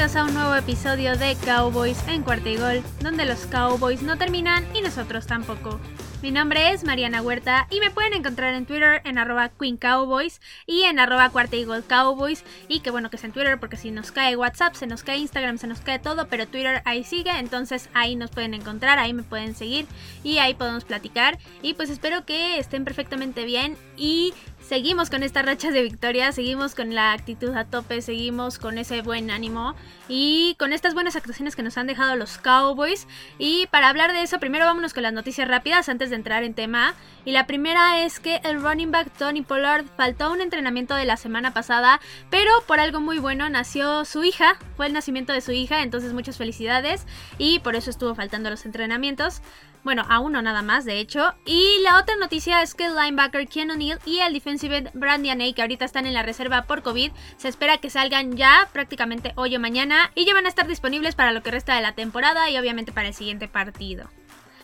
a un nuevo episodio de Cowboys en Cuarta y Gol, donde los Cowboys no terminan y nosotros tampoco. Mi nombre es Mariana Huerta y me pueden encontrar en Twitter en arroba Queen Cowboys y en arroba Cuarta Cowboys. Y que bueno que es en Twitter porque si nos cae WhatsApp, se nos cae Instagram, se nos cae todo, pero Twitter ahí sigue, entonces ahí nos pueden encontrar, ahí me pueden seguir y ahí podemos platicar. Y pues espero que estén perfectamente bien y seguimos con estas rachas de victoria, seguimos con la actitud a tope, seguimos con ese buen ánimo y con estas buenas actuaciones que nos han dejado los Cowboys. Y para hablar de eso, primero vámonos con las noticias rápidas antes de entrar en tema. Y la primera es que el running back Tony Pollard faltó un entrenamiento de la semana pasada, pero por algo muy bueno nació su hija, fue el nacimiento de su hija, entonces muchas felicidades y por eso estuvo faltando los entrenamientos. Bueno, a uno nada más, de hecho. Y la otra noticia es que el linebacker Ken O'Neill y el defensive end Brandon A, que ahorita están en la reserva por COVID, se espera que salgan ya prácticamente hoy o mañana y ya van a estar disponibles para lo que resta de la temporada y obviamente para el siguiente partido.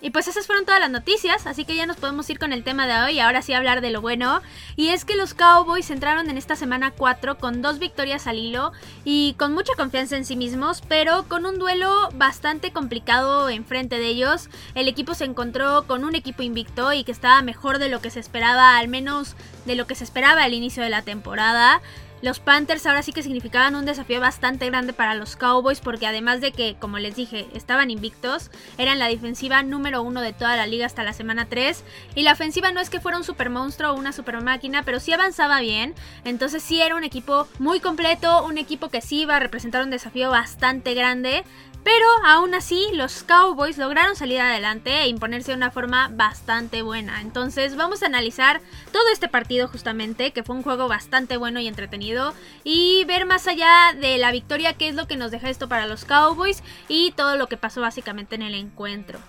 Y pues esas fueron todas las noticias, así que ya nos podemos ir con el tema de hoy ahora sí hablar de lo bueno. Y es que los Cowboys entraron en esta semana 4 con dos victorias al hilo y con mucha confianza en sí mismos, pero con un duelo bastante complicado enfrente de ellos. El equipo se encontró con un equipo invicto y que estaba mejor de lo que se esperaba, al menos de lo que se esperaba al inicio de la temporada. Los Panthers ahora sí que significaban un desafío bastante grande para los Cowboys porque además de que, como les dije, estaban invictos, eran la defensiva número uno de toda la liga hasta la semana 3 y la ofensiva no es que fuera un super monstruo o una super máquina, pero sí avanzaba bien, entonces sí era un equipo muy completo, un equipo que sí iba a representar un desafío bastante grande pero aún así, los Cowboys lograron salir adelante e imponerse de una forma bastante buena. Entonces, vamos a analizar todo este partido justamente, que fue un juego bastante bueno y entretenido, y ver más allá de la victoria qué es lo que nos deja esto para los Cowboys y todo lo que pasó básicamente en el encuentro.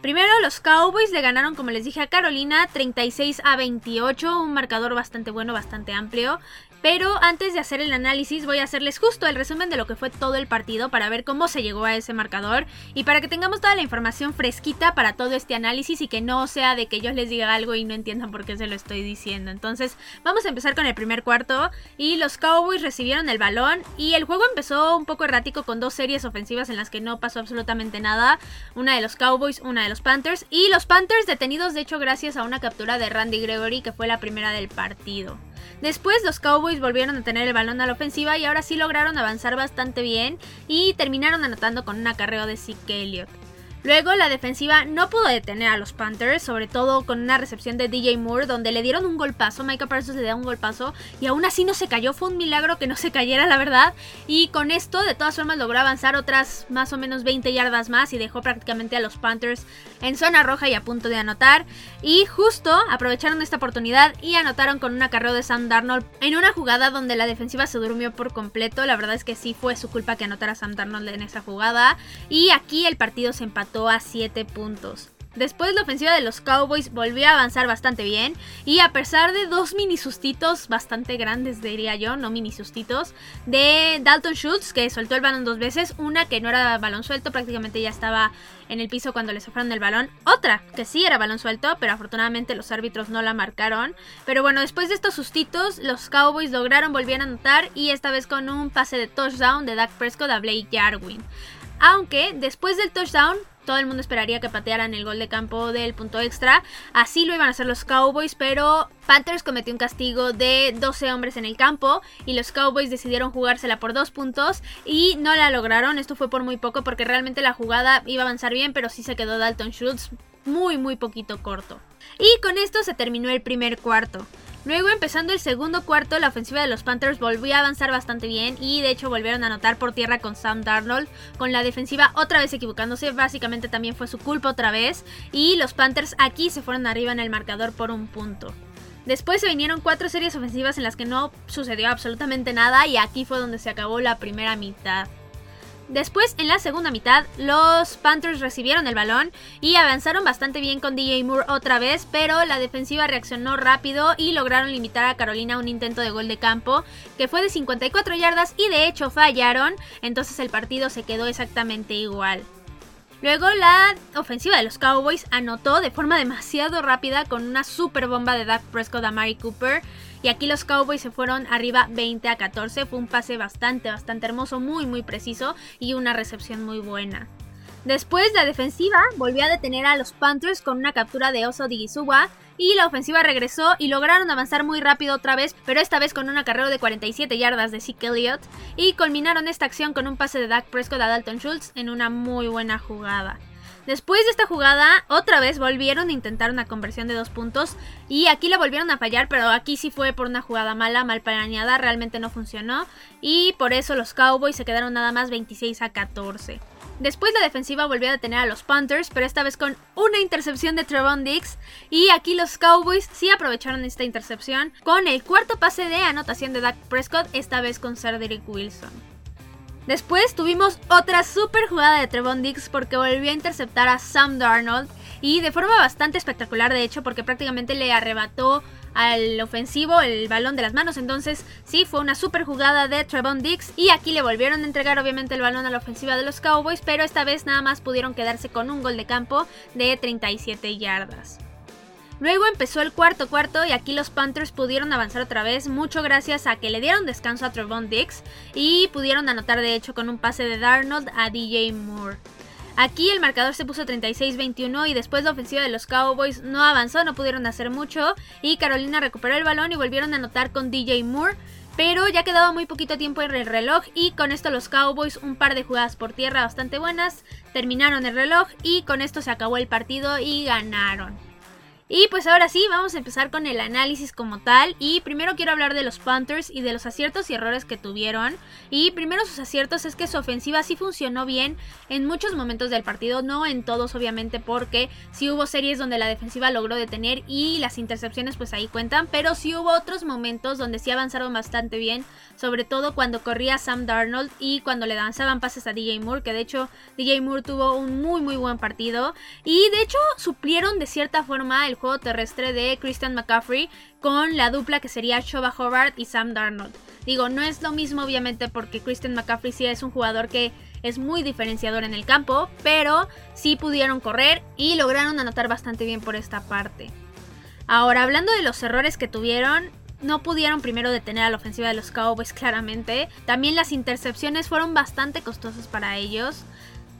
Primero los Cowboys le ganaron, como les dije, a Carolina 36 a 28, un marcador bastante bueno, bastante amplio. Pero antes de hacer el análisis voy a hacerles justo el resumen de lo que fue todo el partido para ver cómo se llegó a ese marcador y para que tengamos toda la información fresquita para todo este análisis y que no sea de que yo les diga algo y no entiendan por qué se lo estoy diciendo. Entonces vamos a empezar con el primer cuarto y los Cowboys recibieron el balón y el juego empezó un poco errático con dos series ofensivas en las que no pasó absolutamente nada. Una de los Cowboys, una de los Panthers y los Panthers detenidos de hecho gracias a una captura de Randy Gregory que fue la primera del partido. Después los Cowboys volvieron a tener el balón a la ofensiva y ahora sí lograron avanzar bastante bien y terminaron anotando con un acarreo de Zeke Elliott. Luego la defensiva no pudo detener a los Panthers, sobre todo con una recepción de DJ Moore donde le dieron un golpazo, Micah Parsons le dio un golpazo y aún así no se cayó, fue un milagro que no se cayera la verdad. Y con esto de todas formas logró avanzar otras más o menos 20 yardas más y dejó prácticamente a los Panthers en zona roja y a punto de anotar. Y justo aprovecharon esta oportunidad y anotaron con un acarreo de Sam Darnold en una jugada donde la defensiva se durmió por completo, la verdad es que sí fue su culpa que anotara Sam Darnold en esa jugada. Y aquí el partido se empató a 7 puntos. Después la ofensiva de los Cowboys volvió a avanzar bastante bien y a pesar de dos mini sustitos bastante grandes diría yo, no mini sustitos, de Dalton Schultz que soltó el balón dos veces, una que no era balón suelto, prácticamente ya estaba en el piso cuando le sofraron el balón, otra que sí era balón suelto, pero afortunadamente los árbitros no la marcaron. Pero bueno, después de estos sustitos, los Cowboys lograron volver a anotar y esta vez con un pase de touchdown de Dak Prescott a Blake Jarwin. Aunque después del touchdown todo el mundo esperaría que patearan el gol de campo del punto extra. Así lo iban a hacer los Cowboys, pero Panthers cometió un castigo de 12 hombres en el campo y los Cowboys decidieron jugársela por dos puntos y no la lograron. Esto fue por muy poco porque realmente la jugada iba a avanzar bien, pero sí se quedó Dalton Schultz muy muy poquito corto. Y con esto se terminó el primer cuarto. Luego, empezando el segundo cuarto, la ofensiva de los Panthers volvió a avanzar bastante bien y de hecho volvieron a anotar por tierra con Sam Darnold, con la defensiva otra vez equivocándose, básicamente también fue su culpa otra vez y los Panthers aquí se fueron arriba en el marcador por un punto. Después se vinieron cuatro series ofensivas en las que no sucedió absolutamente nada y aquí fue donde se acabó la primera mitad. Después, en la segunda mitad, los Panthers recibieron el balón y avanzaron bastante bien con DJ Moore otra vez, pero la defensiva reaccionó rápido y lograron limitar a Carolina un intento de gol de campo que fue de 54 yardas y de hecho fallaron, entonces el partido se quedó exactamente igual. Luego la ofensiva de los Cowboys anotó de forma demasiado rápida con una super bomba de Dak Prescott a Mari Cooper y aquí los Cowboys se fueron arriba 20 a 14. Fue un pase bastante, bastante hermoso, muy, muy preciso y una recepción muy buena. Después la defensiva volvió a detener a los Panthers con una captura de Oso Digisuwa y la ofensiva regresó y lograron avanzar muy rápido otra vez, pero esta vez con un acarreo de 47 yardas de Zeke Elliott y culminaron esta acción con un pase de Dak Prescott a Dalton Schultz en una muy buena jugada. Después de esta jugada, otra vez volvieron a intentar una conversión de dos puntos y aquí la volvieron a fallar, pero aquí sí fue por una jugada mala, mal planeada, realmente no funcionó y por eso los Cowboys se quedaron nada más 26 a 14. Después la defensiva volvió a detener a los Panthers, pero esta vez con una intercepción de Trevon Diggs. Y aquí los Cowboys sí aprovecharon esta intercepción con el cuarto pase de anotación de Dak Prescott, esta vez con Cedric Wilson. Después tuvimos otra super jugada de Trevon Diggs porque volvió a interceptar a Sam Darnold y de forma bastante espectacular de hecho porque prácticamente le arrebató al ofensivo el balón de las manos. Entonces, sí, fue una super jugada de Trevon Diggs. Y aquí le volvieron a entregar, obviamente, el balón a la ofensiva de los Cowboys. Pero esta vez nada más pudieron quedarse con un gol de campo de 37 yardas. Luego empezó el cuarto cuarto y aquí los Panthers pudieron avanzar otra vez, mucho gracias a que le dieron descanso a Trevon Diggs y pudieron anotar de hecho con un pase de Darnold a DJ Moore. Aquí el marcador se puso 36-21 y después la ofensiva de los Cowboys no avanzó, no pudieron hacer mucho y Carolina recuperó el balón y volvieron a anotar con DJ Moore. Pero ya quedaba muy poquito tiempo en el reloj y con esto los Cowboys un par de jugadas por tierra bastante buenas, terminaron el reloj y con esto se acabó el partido y ganaron. Y pues ahora sí, vamos a empezar con el análisis como tal. Y primero quiero hablar de los Panthers y de los aciertos y errores que tuvieron. Y primero sus aciertos es que su ofensiva sí funcionó bien en muchos momentos del partido, no en todos obviamente, porque sí hubo series donde la defensiva logró detener y las intercepciones pues ahí cuentan, pero sí hubo otros momentos donde sí avanzaron bastante bien, sobre todo cuando corría Sam Darnold y cuando le lanzaban pases a DJ Moore, que de hecho DJ Moore tuvo un muy muy buen partido y de hecho suplieron de cierta forma el juego terrestre de Christian McCaffrey con la dupla que sería Shoba Hobart y Sam Darnold. Digo, no es lo mismo obviamente porque Christian McCaffrey sí es un jugador que es muy diferenciador en el campo, pero sí pudieron correr y lograron anotar bastante bien por esta parte. Ahora, hablando de los errores que tuvieron, no pudieron primero detener a la ofensiva de los Cowboys claramente. También las intercepciones fueron bastante costosas para ellos.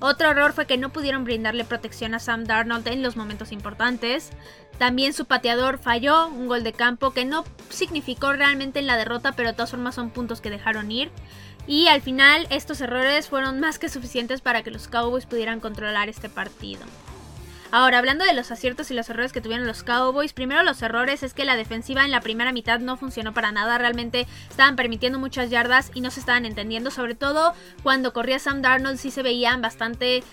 Otro error fue que no pudieron brindarle protección a Sam Darnold en los momentos importantes. También su pateador falló un gol de campo que no significó realmente en la derrota, pero de todas formas son puntos que dejaron ir. Y al final estos errores fueron más que suficientes para que los Cowboys pudieran controlar este partido. Ahora, hablando de los aciertos y los errores que tuvieron los Cowboys, primero los errores es que la defensiva en la primera mitad no funcionó para nada, realmente estaban permitiendo muchas yardas y no se estaban entendiendo, sobre todo cuando corría Sam Darnold sí se veían bastante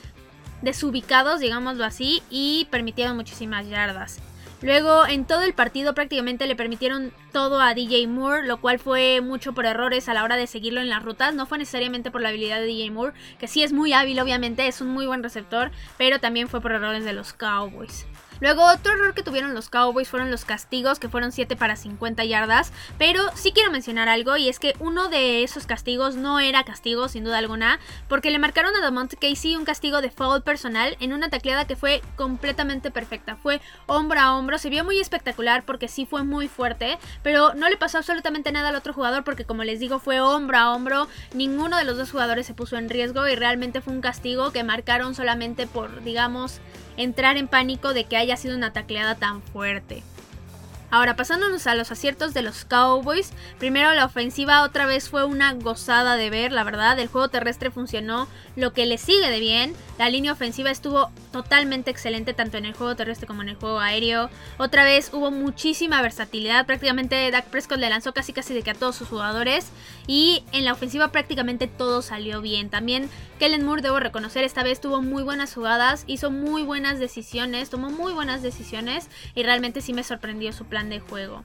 desubicados, digámoslo así, y permitieron muchísimas yardas. Luego, en todo el partido prácticamente le permitieron todo a DJ Moore, lo cual fue mucho por errores a la hora de seguirlo en las rutas. No fue necesariamente por la habilidad de DJ Moore, que sí es muy hábil, obviamente, es un muy buen receptor, pero también fue por errores de los Cowboys. Luego otro error que tuvieron los Cowboys fueron los castigos, que fueron 7 para 50 yardas. Pero sí quiero mencionar algo y es que uno de esos castigos no era castigo sin duda alguna, porque le marcaron a Damont Casey un castigo de foul personal en una tacleada que fue completamente perfecta. Fue hombro a hombro, se vio muy espectacular porque sí fue muy fuerte, pero no le pasó absolutamente nada al otro jugador porque como les digo fue hombro a hombro, ninguno de los dos jugadores se puso en riesgo y realmente fue un castigo que marcaron solamente por, digamos, entrar en pánico de que haya sido una tacleada tan fuerte. Ahora, pasándonos a los aciertos de los Cowboys. Primero, la ofensiva otra vez fue una gozada de ver, la verdad. El juego terrestre funcionó lo que le sigue de bien. La línea ofensiva estuvo totalmente excelente, tanto en el juego terrestre como en el juego aéreo. Otra vez hubo muchísima versatilidad. Prácticamente Dak Prescott le lanzó casi casi de que a todos sus jugadores. Y en la ofensiva prácticamente todo salió bien. También Kellen Moore, debo reconocer, esta vez tuvo muy buenas jugadas, hizo muy buenas decisiones, tomó muy buenas decisiones. Y realmente sí me sorprendió su de juego.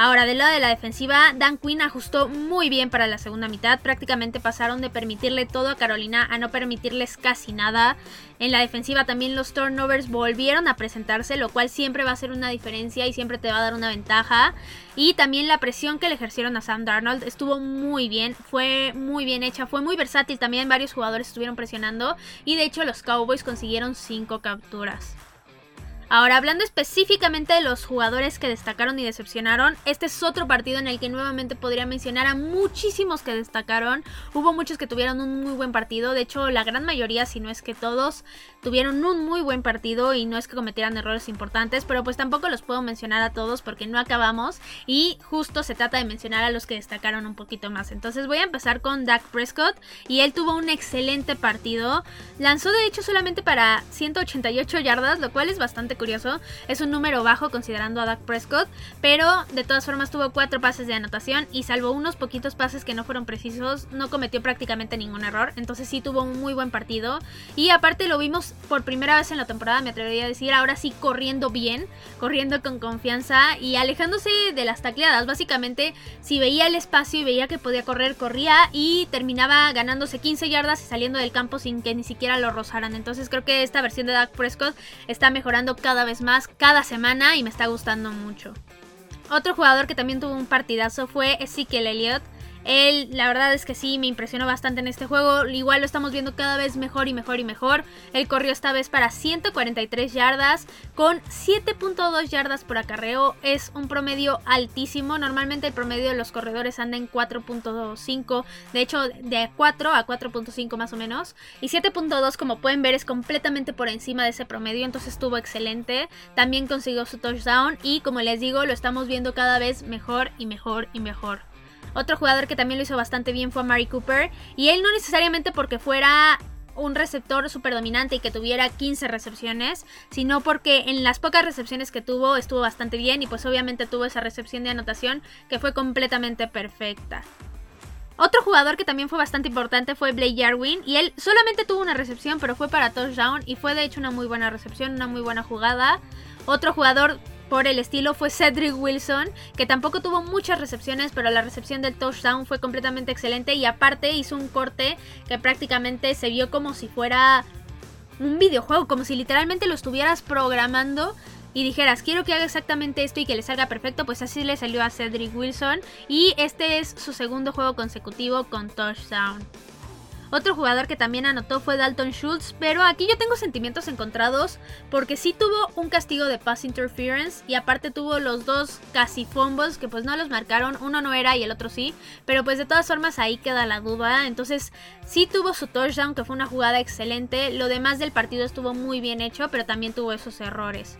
Ahora, del lado de la defensiva, Dan Quinn ajustó muy bien para la segunda mitad. Prácticamente pasaron de permitirle todo a Carolina a no permitirles casi nada. En la defensiva también los turnovers volvieron a presentarse, lo cual siempre va a ser una diferencia y siempre te va a dar una ventaja. Y también la presión que le ejercieron a Sam Darnold estuvo muy bien, fue muy bien hecha, fue muy versátil. También varios jugadores estuvieron presionando y de hecho los Cowboys consiguieron 5 capturas. Ahora, hablando específicamente de los jugadores que destacaron y decepcionaron, este es otro partido en el que nuevamente podría mencionar a muchísimos que destacaron. Hubo muchos que tuvieron un muy buen partido, de hecho la gran mayoría, si no es que todos, tuvieron un muy buen partido y no es que cometieran errores importantes, pero pues tampoco los puedo mencionar a todos porque no acabamos y justo se trata de mencionar a los que destacaron un poquito más. Entonces voy a empezar con Dak Prescott y él tuvo un excelente partido. Lanzó de hecho solamente para 188 yardas, lo cual es bastante curioso. Es un número bajo considerando a Dak Prescott, pero de todas formas tuvo cuatro pases de anotación y salvo unos poquitos pases que no fueron precisos, no cometió prácticamente ningún error. Entonces sí tuvo un muy buen partido. Y aparte lo vimos por primera vez en la temporada, me atrevería a decir, ahora sí corriendo bien, corriendo con confianza y alejándose de las tacleadas. Básicamente, si veía el espacio y veía que podía correr, corría y terminaba ganándose 15 yardas y saliendo del campo sin que ni siquiera lo rozaran. Entonces creo que esta versión de Dak Prescott está mejorando cada vez más, cada semana y me está gustando mucho. Otro jugador que también tuvo un partidazo fue Ezekiel Elliott. Él, la verdad es que sí, me impresionó bastante en este juego. Igual lo estamos viendo cada vez mejor y mejor y mejor. Él corrió esta vez para 143 yardas con 7.2 yardas por acarreo. Es un promedio altísimo. Normalmente el promedio de los corredores anda en 4.5. De hecho, de 4 a 4.5 más o menos. Y 7.2, como pueden ver, es completamente por encima de ese promedio. Entonces estuvo excelente. También consiguió su touchdown. Y como les digo, lo estamos viendo cada vez mejor y mejor y mejor. Otro jugador que también lo hizo bastante bien fue Mari Cooper. Y él no necesariamente porque fuera un receptor súper dominante y que tuviera 15 recepciones, sino porque en las pocas recepciones que tuvo estuvo bastante bien y pues obviamente tuvo esa recepción de anotación que fue completamente perfecta. Otro jugador que también fue bastante importante fue Blake Jarwin y él solamente tuvo una recepción pero fue para touchdown y fue de hecho una muy buena recepción, una muy buena jugada. Otro jugador por el estilo fue Cedric Wilson, que tampoco tuvo muchas recepciones, pero la recepción del touchdown fue completamente excelente y aparte hizo un corte que prácticamente se vio como si fuera un videojuego, como si literalmente lo estuvieras programando y dijeras, quiero que haga exactamente esto y que le salga perfecto, pues así le salió a Cedric Wilson y este es su segundo juego consecutivo con touchdown. Otro jugador que también anotó fue Dalton Schultz, pero aquí yo tengo sentimientos encontrados porque sí tuvo un castigo de pass interference y aparte tuvo los dos casi fumbles que pues no los marcaron, uno no era y el otro sí, pero pues de todas formas ahí queda la duda, entonces sí tuvo su touchdown que fue una jugada excelente, lo demás del partido estuvo muy bien hecho, pero también tuvo esos errores.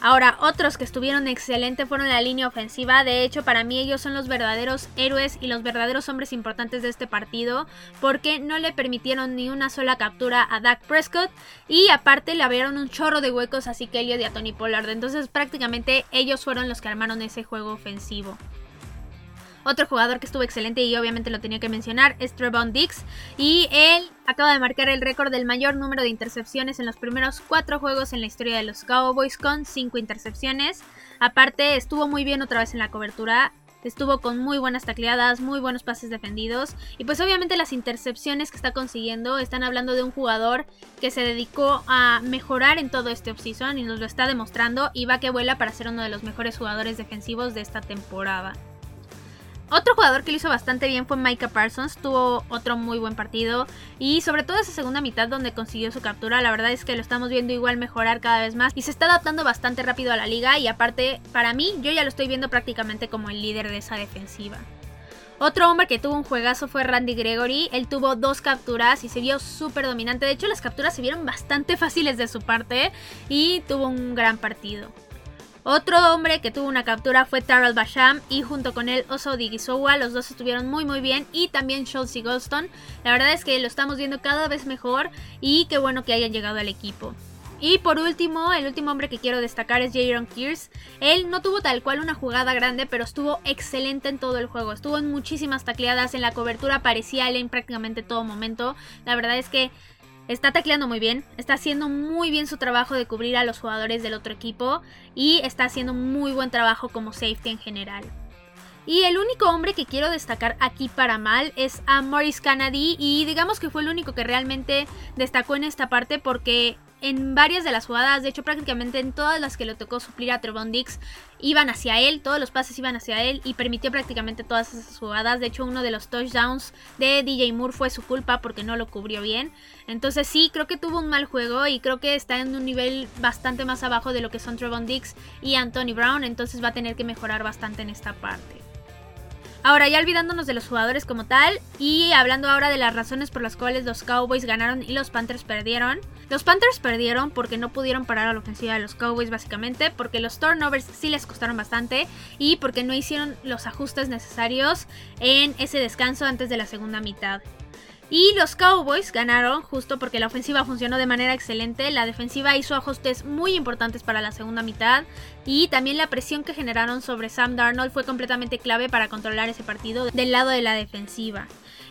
Ahora, otros que estuvieron excelentes fueron la línea ofensiva. De hecho, para mí ellos son los verdaderos héroes y los verdaderos hombres importantes de este partido. Porque no le permitieron ni una sola captura a Dak Prescott. Y aparte le abrieron un chorro de huecos a Sikelio y a Tony Pollard. Entonces prácticamente ellos fueron los que armaron ese juego ofensivo. Otro jugador que estuvo excelente y obviamente lo tenía que mencionar es Trevon Dix. Y él acaba de marcar el récord del mayor número de intercepciones en los primeros cuatro juegos en la historia de los Cowboys con cinco intercepciones. Aparte estuvo muy bien otra vez en la cobertura. Estuvo con muy buenas tacleadas, muy buenos pases defendidos. Y pues obviamente las intercepciones que está consiguiendo están hablando de un jugador que se dedicó a mejorar en todo este offseason y nos lo está demostrando. Y va que vuela para ser uno de los mejores jugadores defensivos de esta temporada. Otro jugador que lo hizo bastante bien fue Micah Parsons, tuvo otro muy buen partido y sobre todo esa segunda mitad donde consiguió su captura, la verdad es que lo estamos viendo igual mejorar cada vez más y se está adaptando bastante rápido a la liga y aparte para mí yo ya lo estoy viendo prácticamente como el líder de esa defensiva. Otro hombre que tuvo un juegazo fue Randy Gregory. Él tuvo dos capturas y se vio súper dominante. De hecho, las capturas se vieron bastante fáciles de su parte y tuvo un gran partido. Otro hombre que tuvo una captura fue Taral Basham y junto con él Oso Digisowa. Los dos estuvieron muy muy bien y también Schultz y. La verdad es que lo estamos viendo cada vez mejor y qué bueno que hayan llegado al equipo. Y por último, el último hombre que quiero destacar es Jaron Kears. Él no tuvo tal cual una jugada grande, pero estuvo excelente en todo el juego. Estuvo en muchísimas tacleadas, en la cobertura parecía él en prácticamente todo momento. La verdad es que Está tacleando muy bien, está haciendo muy bien su trabajo de cubrir a los jugadores del otro equipo y está haciendo muy buen trabajo como safety en general. Y el único hombre que quiero destacar aquí para mal es a Maurice Kennedy y digamos que fue el único que realmente destacó en esta parte porque en varias de las jugadas, de hecho prácticamente en todas las que le tocó suplir a Trevon Dix, iban hacia él, todos los pases iban hacia él y permitió prácticamente todas esas jugadas. De hecho, uno de los touchdowns de DJ Moore fue su culpa porque no lo cubrió bien. Entonces sí, creo que tuvo un mal juego y creo que está en un nivel bastante más abajo de lo que son Trevon Dix y Anthony Brown, entonces va a tener que mejorar bastante en esta parte. Ahora ya olvidándonos de los jugadores como tal y hablando ahora de las razones por las cuales los Cowboys ganaron y los Panthers perdieron. Los Panthers perdieron porque no pudieron parar a la ofensiva de los Cowboys básicamente, porque los turnovers sí les costaron bastante y porque no hicieron los ajustes necesarios en ese descanso antes de la segunda mitad. Y los Cowboys ganaron justo porque la ofensiva funcionó de manera excelente, la defensiva hizo ajustes muy importantes para la segunda mitad y también la presión que generaron sobre Sam Darnold fue completamente clave para controlar ese partido del lado de la defensiva.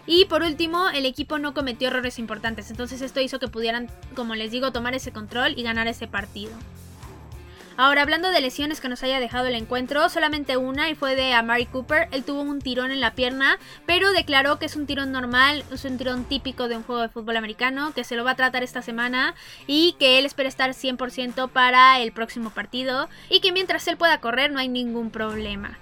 Y por último, el equipo no cometió errores importantes, entonces esto hizo que pudieran, como les digo, tomar ese control y ganar ese partido. Ahora, hablando de lesiones que nos haya dejado el encuentro, solamente una y fue de Amari Cooper. Él tuvo un tirón en la pierna, pero declaró que es un tirón normal, es un tirón típico de un juego de fútbol americano, que se lo va a tratar esta semana y que él espera estar 100% para el próximo partido y que mientras él pueda correr no hay ningún problema.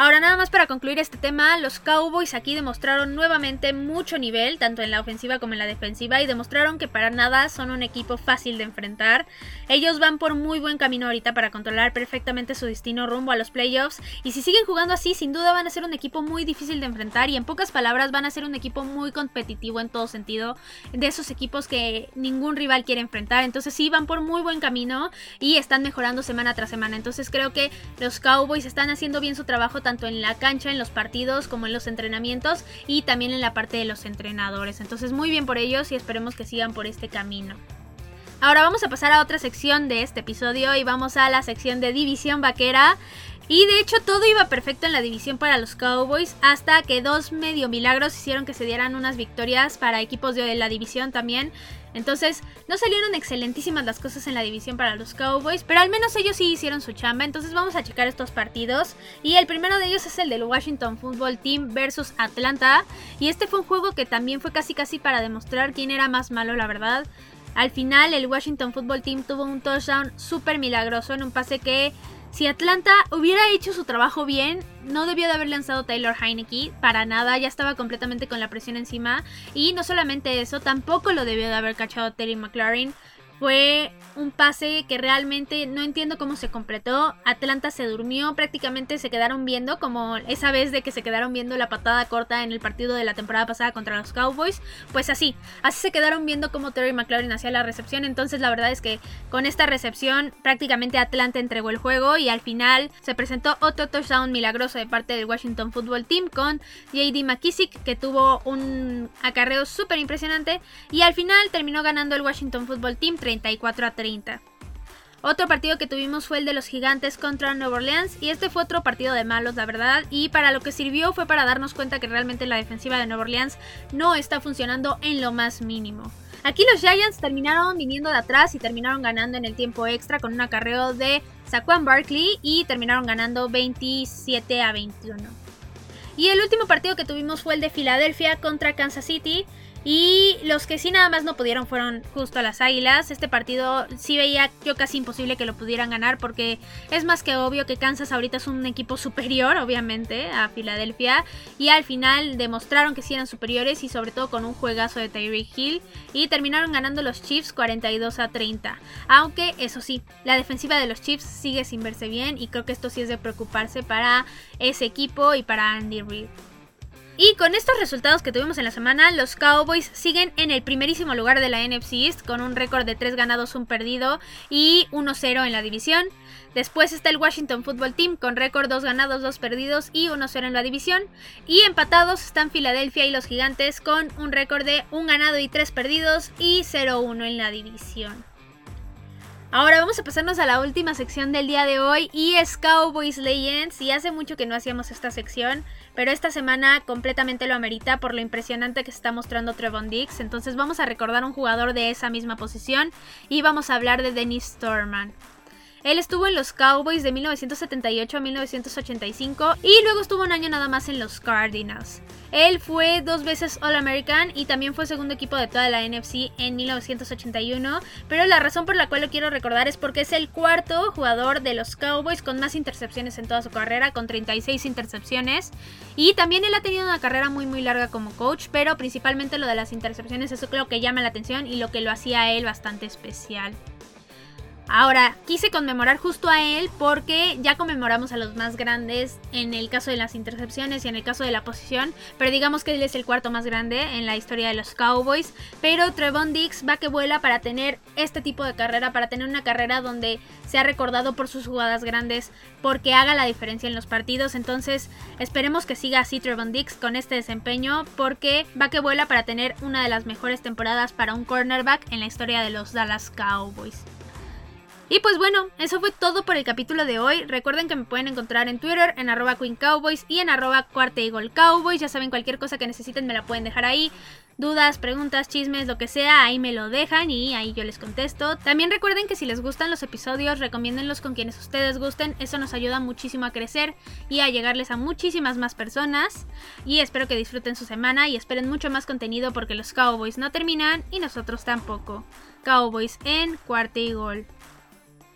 Ahora nada más para concluir este tema, los Cowboys aquí demostraron nuevamente mucho nivel, tanto en la ofensiva como en la defensiva, y demostraron que para nada son un equipo fácil de enfrentar. Ellos van por muy buen camino ahorita para controlar perfectamente su destino rumbo a los playoffs, y si siguen jugando así, sin duda van a ser un equipo muy difícil de enfrentar, y en pocas palabras van a ser un equipo muy competitivo en todo sentido, de esos equipos que ningún rival quiere enfrentar. Entonces sí, van por muy buen camino y están mejorando semana tras semana. Entonces creo que los Cowboys están haciendo bien su trabajo tanto en la cancha, en los partidos, como en los entrenamientos y también en la parte de los entrenadores. Entonces muy bien por ellos y esperemos que sigan por este camino. Ahora vamos a pasar a otra sección de este episodio y vamos a la sección de división vaquera. Y de hecho todo iba perfecto en la división para los Cowboys hasta que dos medio milagros hicieron que se dieran unas victorias para equipos de la división también. Entonces, no salieron excelentísimas las cosas en la división para los Cowboys, pero al menos ellos sí hicieron su chamba. Entonces, vamos a checar estos partidos. Y el primero de ellos es el del Washington Football Team versus Atlanta. Y este fue un juego que también fue casi casi para demostrar quién era más malo, la verdad. Al final, el Washington Football Team tuvo un touchdown súper milagroso en un pase que si Atlanta hubiera hecho su trabajo bien, no debió de haber lanzado Taylor Heineke para nada, ya estaba completamente con la presión encima. Y no solamente eso, tampoco lo debió de haber cachado Terry McLaurin. Fue un pase que realmente no entiendo cómo se completó. Atlanta se durmió, prácticamente se quedaron viendo, como esa vez de que se quedaron viendo la patada corta en el partido de la temporada pasada contra los Cowboys. Pues así, así se quedaron viendo cómo Terry McLaurin hacía la recepción. Entonces la verdad es que con esta recepción prácticamente Atlanta entregó el juego y al final se presentó otro touchdown milagroso de parte del Washington Football Team con JD McKissick que tuvo un acarreo súper impresionante y al final terminó ganando el Washington Football Team 34 a 30. Otro partido que tuvimos fue el de los gigantes contra Nueva Orleans y este fue otro partido de malos, la verdad, y para lo que sirvió fue para darnos cuenta que realmente la defensiva de Nueva Orleans no está funcionando en lo más mínimo. Aquí los Giants terminaron viniendo de atrás y terminaron ganando en el tiempo extra con un acarreo de Saquon Barkley y terminaron ganando 27 a 21. Y el último partido que tuvimos fue el de Filadelfia contra Kansas City. Y los que sí nada más no pudieron fueron justo a las Águilas. Este partido sí veía yo casi imposible que lo pudieran ganar porque es más que obvio que Kansas ahorita es un equipo superior, obviamente, a Filadelfia. Y al final demostraron que sí eran superiores y sobre todo con un juegazo de Tyreek Hill. Y terminaron ganando los Chiefs 42 a 30. Aunque eso sí, la defensiva de los Chiefs sigue sin verse bien y creo que esto sí es de preocuparse para ese equipo y para Andy Reid. Y con estos resultados que tuvimos en la semana, los Cowboys siguen en el primerísimo lugar de la NFC East con un récord de 3 ganados, 1 perdido y 1-0 en la división. Después está el Washington Football Team con récord 2 ganados, 2 perdidos y 1-0 en la división. Y empatados están Filadelfia y los Gigantes con un récord de 1 ganado y 3 perdidos y 0-1 en la división. Ahora vamos a pasarnos a la última sección del día de hoy y es Cowboys Legends. Y hace mucho que no hacíamos esta sección, pero esta semana completamente lo amerita por lo impresionante que se está mostrando Trevon Dix. Entonces vamos a recordar un jugador de esa misma posición y vamos a hablar de Dennis Storman. Él estuvo en los Cowboys de 1978 a 1985 y luego estuvo un año nada más en los Cardinals. Él fue dos veces All American y también fue segundo equipo de toda la NFC en 1981, pero la razón por la cual lo quiero recordar es porque es el cuarto jugador de los Cowboys con más intercepciones en toda su carrera, con 36 intercepciones. Y también él ha tenido una carrera muy muy larga como coach, pero principalmente lo de las intercepciones es lo que llama la atención y lo que lo hacía a él bastante especial. Ahora, quise conmemorar justo a él porque ya conmemoramos a los más grandes en el caso de las intercepciones y en el caso de la posición, pero digamos que él es el cuarto más grande en la historia de los Cowboys. Pero Trevon Dix va que vuela para tener este tipo de carrera, para tener una carrera donde sea recordado por sus jugadas grandes, porque haga la diferencia en los partidos. Entonces, esperemos que siga así Trevon Dix con este desempeño, porque va que vuela para tener una de las mejores temporadas para un cornerback en la historia de los Dallas Cowboys. Y pues bueno, eso fue todo por el capítulo de hoy. Recuerden que me pueden encontrar en Twitter, en arroba Queen Cowboys y en arroba Cuarta Cowboys. Ya saben, cualquier cosa que necesiten me la pueden dejar ahí. Dudas, preguntas, chismes, lo que sea, ahí me lo dejan y ahí yo les contesto. También recuerden que si les gustan los episodios, recomiéndenlos con quienes ustedes gusten. Eso nos ayuda muchísimo a crecer y a llegarles a muchísimas más personas. Y espero que disfruten su semana y esperen mucho más contenido porque los Cowboys no terminan y nosotros tampoco. Cowboys en cuarta y gol.